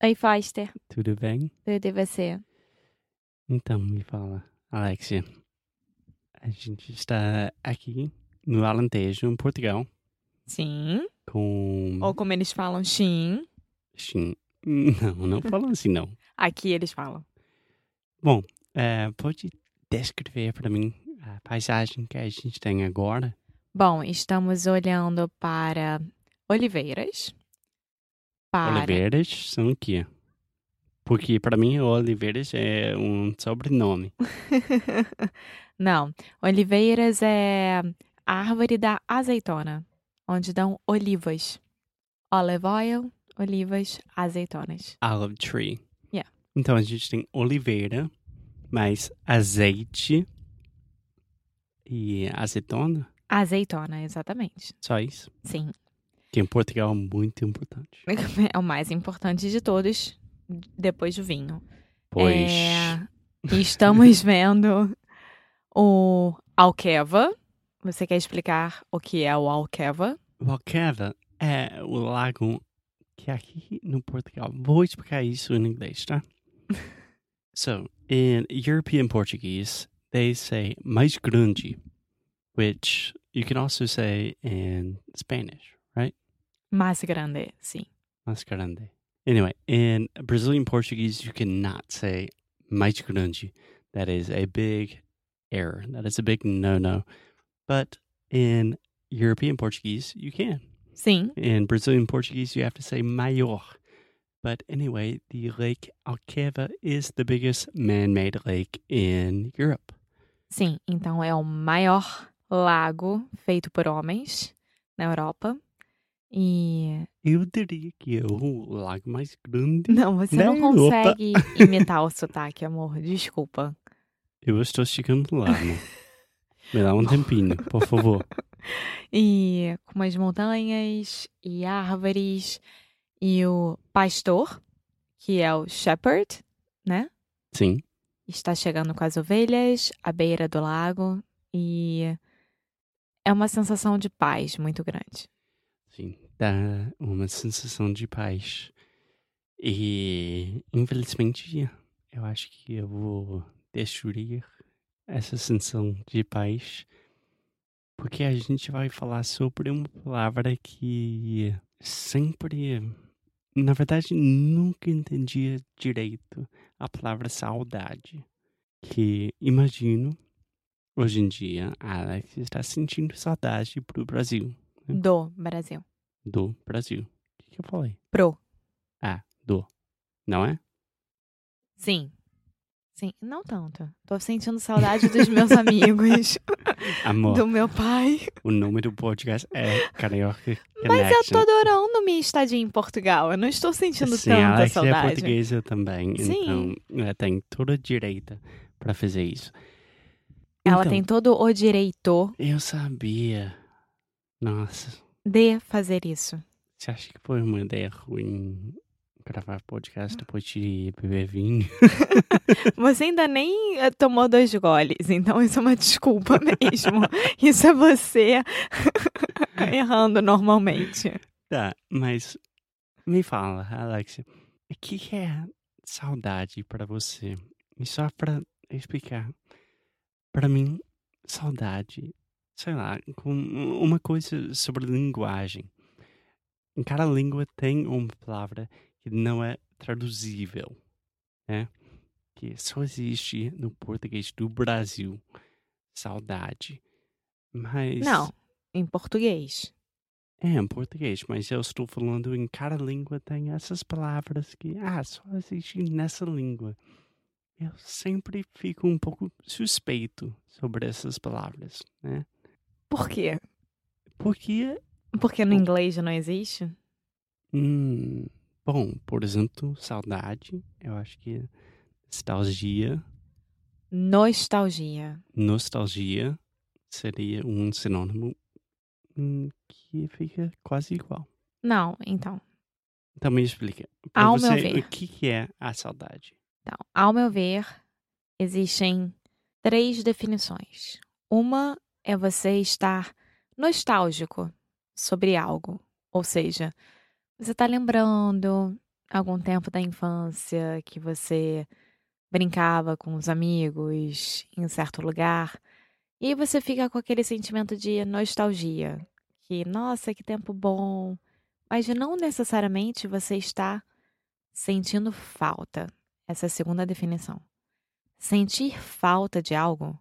Oi, Foster. Tudo bem? Tudo e você? Então, me fala, Alexia. A gente está aqui no Alentejo, em Portugal, Sim. com. Ou como eles falam, Shin. Sim. Não, não falam assim, não. Aqui eles falam. Bom, é, pode descrever para mim a paisagem que a gente tem agora? Bom, estamos olhando para oliveiras. Para... Oliveiras são o quê? Porque para mim, Oliveiras é um sobrenome. Não, oliveiras é a árvore da azeitona, onde dão olivas. Olive oil, olivas, azeitonas. Olive tree. Yeah. Então a gente tem oliveira, mais azeite e azeitona. Azeitona, exatamente. Só isso. Sim. Que em Portugal é muito importante. É o mais importante de todos, depois do vinho. Pois. É, estamos vendo o Alqueva. Você quer explicar o que é o Alqueva? O Alqueva é o lago que aqui no Portugal. Vou explicar isso em inglês, tá? so, in European Portuguese, they say mais grande, which you can also say in Spanish, Mais grande, sim. Mais grande. Anyway, in Brazilian Portuguese, you cannot say mais grande. That is a big error. That is a big no no. But in European Portuguese, you can. Sim, In Brazilian Portuguese, you have to say maior. But anyway, the Lake Alqueva is the biggest man made lake in Europe. sim. Então é o maior lago feito por homens na Europa. E. Eu diria que é o lago mais grande. Não, você Na não Europa. consegue imitar o sotaque, amor. Desculpa. Eu estou chegando lá, né? Me dá um tempinho, por favor. E com as montanhas e árvores. E o pastor, que é o shepherd, né? Sim. está chegando com as ovelhas à beira do lago e é uma sensação de paz muito grande. Sim, dá uma sensação de paz. E, infelizmente, eu acho que eu vou destruir essa sensação de paz, porque a gente vai falar sobre uma palavra que sempre, na verdade, nunca entendia direito a palavra saudade. Que imagino, hoje em dia, Alex está sentindo saudade pro Brasil Do Brasil. do Brasil. O que, que eu falei? Pro. Ah, do. Não é? Sim. Sim, não tanto. Tô sentindo saudade dos meus amigos, Amor, do meu pai. o nome do podcast é Carioca Mas eu tô adorando minha estadia em Portugal. Eu não estou sentindo Sim, tanta Alex é saudade. portuguesa também, Sim. então ela tem toda a direita pra fazer isso. Ela Então, tem todo o direito Eu sabia. Nossa, de fazer isso. você acha que foi uma ideia ruim gravar podcast depois de beber vinho? Você ainda nem eh, tomou dois goles, então isso é uma desculpa mesmo. isso é você errando normalmente. Tá, mas me fala, Alexia, o que é saudade pra você? E só pra explicar, pra mim, saudade, sei lá, com uma coisa sobre linguagem. Em cada língua tem uma palavra que não é traduzível, né? Que só existe no português do Brasil. saudade. Mas. Não, em português. É, em português, mas eu estou falando em cada língua tem essas palavras que, ah, só existem nessa língua. Eu sempre fico um pouco suspeito sobre essas palavras, né? Por quê? Porque, Porque no inglês não existe? hum, bom, por exemplo, saudade, eu acho que nostalgia, Nostalgia. nostalgia seria um sinônimo hum, que fica quase igual. Não, então. Então me explica. Pra Ao você, meu ver. o que, que é a saudade? Então, ao meu ver, existem três definições. Uma é você estar nostálgico sobre algo, ou seja, você está lembrando algum tempo da infância que você brincava com os amigos em certo lugar, e você fica com aquele sentimento de nostalgia, que nossa, que tempo bom, mas não necessariamente você está sentindo falta. Essa é a segunda definição. Sentir falta de algo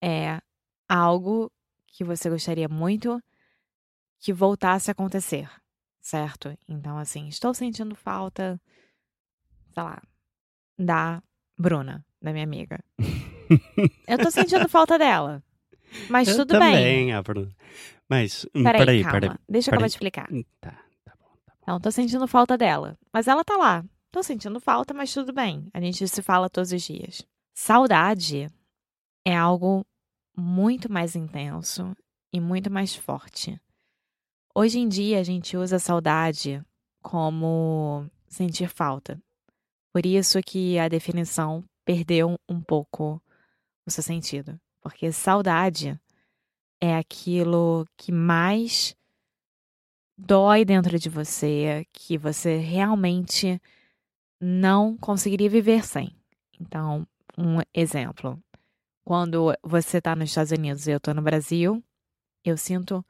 é algo que você gostaria muito que voltasse a acontecer, certo? Então, assim, estou sentindo falta, sei lá, da Bruna, da minha amiga. Eu tô sentindo falta dela. Mas Eu tudo bem. também, ah, Bruna. Mas, hum, Peraí, peraí, calma. peraí. Deixa eu acabar de explicar. Hum, Tá, tá bom, tá bom. Então, tô sentindo falta dela. Mas ela tá lá. Tô sentindo falta, mas tudo bem. A gente se fala todos os dias. Saudade é algo muito mais intenso e muito mais forte. Hoje em dia, a gente usa saudade como sentir falta. Por isso que a definição perdeu um pouco o seu sentido. Porque saudade é aquilo que mais dói dentro de você, que você realmente não conseguiria viver sem. Então, um exemplo. Quando você está nos Estados Unidos e eu estou no Brasil, eu sinto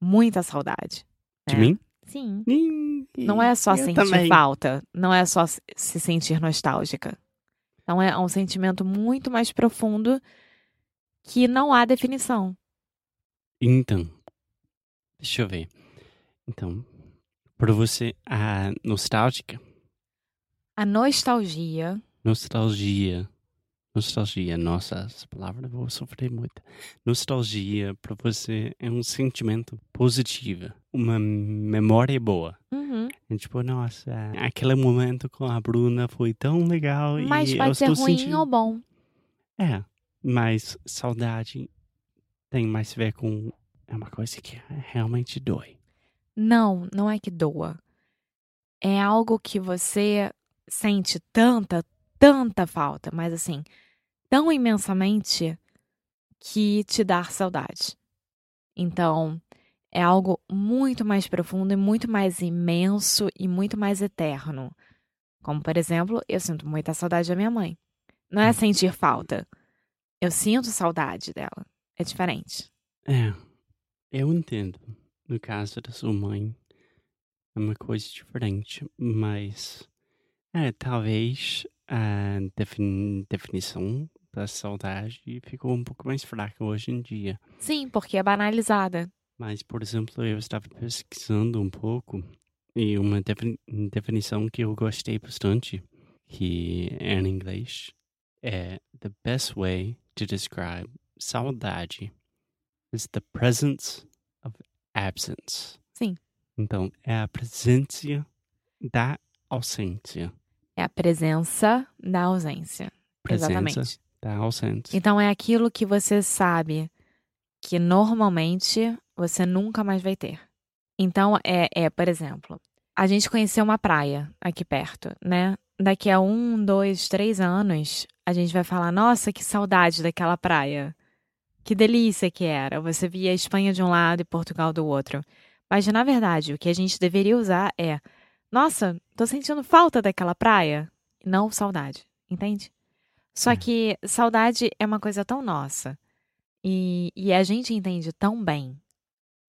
muita saudade. De né? mim? Sim. Ih, Não é só eu sentir também. falta, não é só se se sentir nostálgica. Então é um sentimento muito mais profundo que não há definição. Então, deixa eu ver. Então, para você, a nostálgica, A nostalgia nostalgia, nostalgia, nossa, essa palavra eu vou sofrer muito. Nostalgia para você é um sentimento positivo, uma memória boa. Uhum. É tipo, nossa, aquele momento com a Bruna foi tão legal Mas e eu pode ser estou ruim sentindo... ou bom. É, mas saudade tem mais a ver com. É uma coisa que realmente dói. Não, não é que doa. É algo que você sente tanta, tanta falta, mas assim, tão imensamente que te dá saudade. Então, é algo muito mais profundo e muito mais imenso e muito mais eterno. Como, por exemplo, eu sinto muita saudade da minha mãe. Não é sentir falta. Eu sinto saudade dela. É diferente. É, eu entendo. No caso da sua mãe, é uma coisa diferente, mas. É, talvez a defin- definição da saudade ficou um pouco mais fraca hoje em dia. Sim, porque é banalizada. Mas, por exemplo, eu estava pesquisando um pouco e uma defini- definição que eu gostei bastante, que é em inglês, é The best way to describe saudade is the presence of absence. Sim. Então, é a presença da ausência. É a presença da ausência. Presença Exatamente. da ausência. Então é aquilo que você sabe que normalmente você nunca mais vai ter. Então é, é, por exemplo, a gente conheceu uma praia aqui perto, né? Daqui a um, dois, três anos, a gente vai falar: nossa, que saudade daquela praia. Que delícia que era. Você via a Espanha de um lado e Portugal do outro. Mas, na verdade, o que a gente deveria usar é: nossa, tô sentindo falta daquela praia. Não saudade. Entende? Só É. que saudade é uma coisa tão nossa. E, e a gente entende tão bem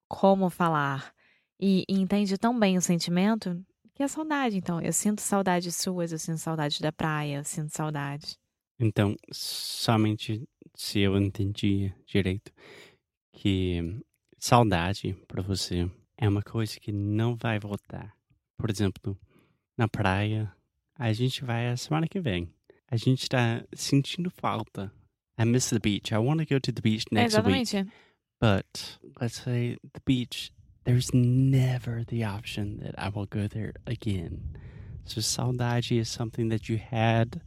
como falar. E, e entende tão bem o sentimento que é saudade. Então, eu sinto saudades suas, eu sinto saudade da praia, eu sinto saudade. Então, somente se eu entendi direito que saudade para você é uma coisa que não vai voltar. Por exemplo, na praia, a gente vai a semana que vem. A gente tá sentindo falta. I miss the beach. I want to go to the beach É, next week. exatamente. But let's say the beach, there's never the option that I will go there again. So saudade is something that you had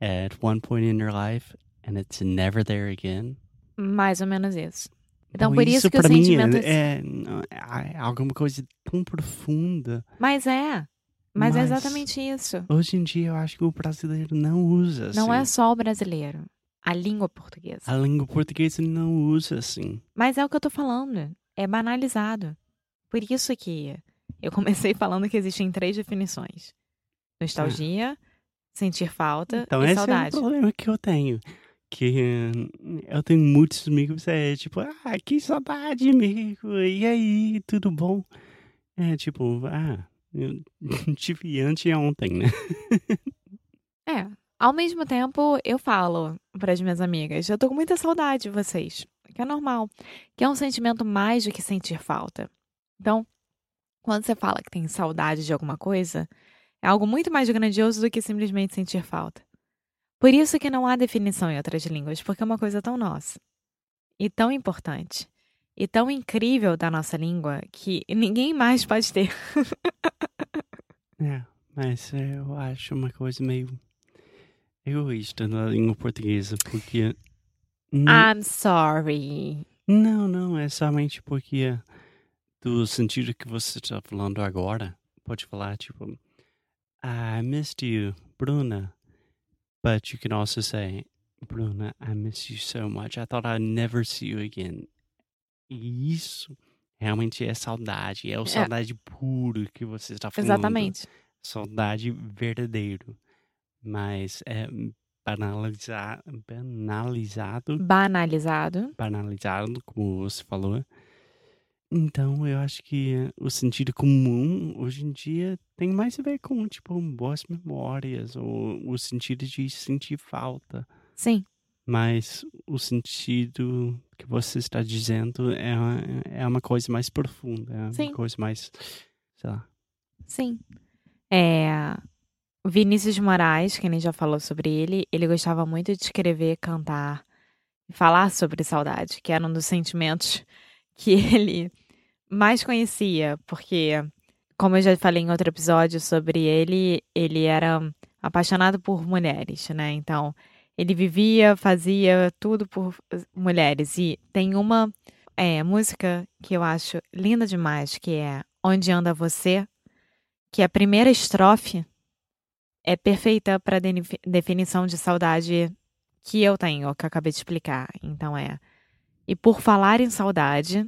at one point in your life and it's never there again. Mais ou menos isso. Então, Então, por isso, que o sentimento. é, é, não, é alguma coisa tão profunda. Mas é. Mas, é Mas- exatamente isso. Hoje em dia eu acho que o brasileiro não usa assim. Não é só o brasileiro. A língua portuguesa. A língua portuguesa não usa assim. Mas é o que eu tô falando. É banalizado. Por isso que eu comecei falando que existem três definições: nostalgia, sentir falta Então e esse saudade. é o problema que eu tenho. Que hum, eu tenho muitos amigos, é tipo, ah, que saudade, amigo. E aí, tudo bom? É tipo, ah, eu tive anteontem, né? É. Ao mesmo tempo, eu falo para as minhas amigas, eu tô com muita saudade de vocês. Que é normal. Que é um sentimento mais do que sentir falta. Então, quando você fala que tem saudade de alguma coisa, é algo muito mais grandioso do que simplesmente sentir falta. Por isso que não há definição em outras línguas, porque é uma coisa tão nossa. E tão importante. E tão incrível da nossa língua que ninguém mais pode ter. É, mas eu acho uma coisa meio egoísta na língua portuguesa, porque. I'm sorry. Não, não, é somente porque do sentido que você está falando agora, pode falar tipo, I missed you, Bruna. But you can also say, Bruna, I miss you so much. I thought I'd never see you again. E isso realmente é saudade, é o saudade puro que você está falando. Exatamente. Saudade verdadeiro. Mas é banalizar, banalizado Banalizado. banalizado, como você falou. Então, eu acho que o sentido comum hoje em dia tem mais a ver com, tipo, boas memórias, ou o sentido de sentir falta. Sim. Mas o sentido que você está dizendo é, uma- é uma coisa mais profunda, é uma Sim. coisa mais, sei lá. Sim. É, Vinícius de Moraes, que a gente já falou sobre ele, ele gostava muito de escrever, cantar e falar sobre saudade, que era um dos sentimentos que ele mais conhecia, porque, como eu já falei em outro episódio sobre ele, ele era apaixonado por mulheres, né? Então, ele vivia, fazia tudo por mulheres. E tem uma é, música que eu acho linda demais, que é Onde Anda Você, que a primeira estrofe é perfeita para definição de saudade que eu tenho, que eu acabei de explicar. Então é: E por falar em saudade,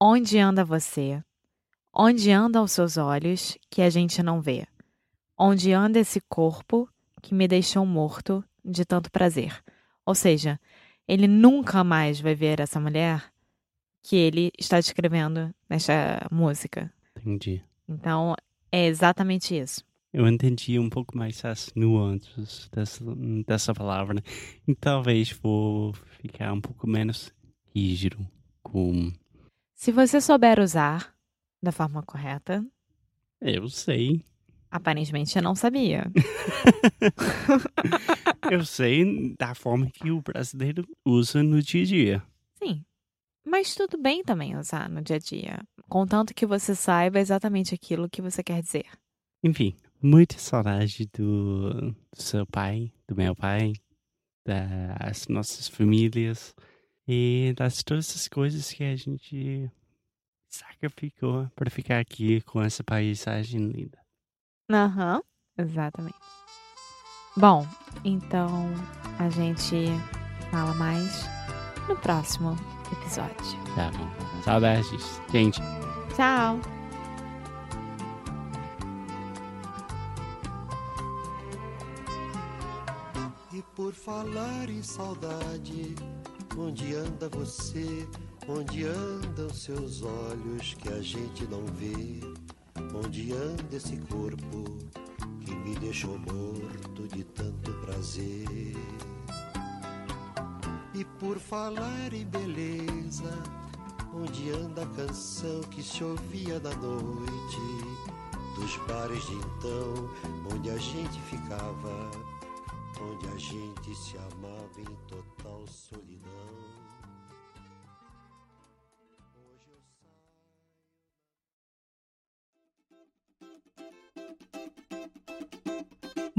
onde anda você? Onde andam seus olhos que a gente não vê? Onde anda esse corpo que me deixou morto de tanto prazer? Ou seja, ele nunca mais vai ver essa mulher que ele está descrevendo nesta música. Entendi. Então, é exatamente isso. Eu entendi um pouco mais as nuances dessa, dessa palavra. E talvez vou ficar um pouco menos rígido com. Se você souber usar da forma correta, Eu sei. aparentemente eu não sabia. Eu sei da forma que o brasileiro usa no dia a dia. Sim. Mas tudo bem também usar no dia a dia, contanto que você saiba exatamente aquilo que você quer dizer. Enfim, muita saudade do, do seu pai, do meu pai, das nossas famílias e das todas as coisas que a gente sacrificou para ficar aqui com essa paisagem linda. Aham, exatamente. Bom, então a gente fala mais no próximo episódio. Tá bom. Saudades, gente. Tchau! E por falar em saudade, onde anda você? Onde andam seus olhos que a gente não vê? Onde anda esse corpo que me deixou morto de tanto prazer. E por falar em beleza, onde anda a canção que se ouvia na noite, dos bares de então, onde a gente ficava, onde a gente se amava em total solidão.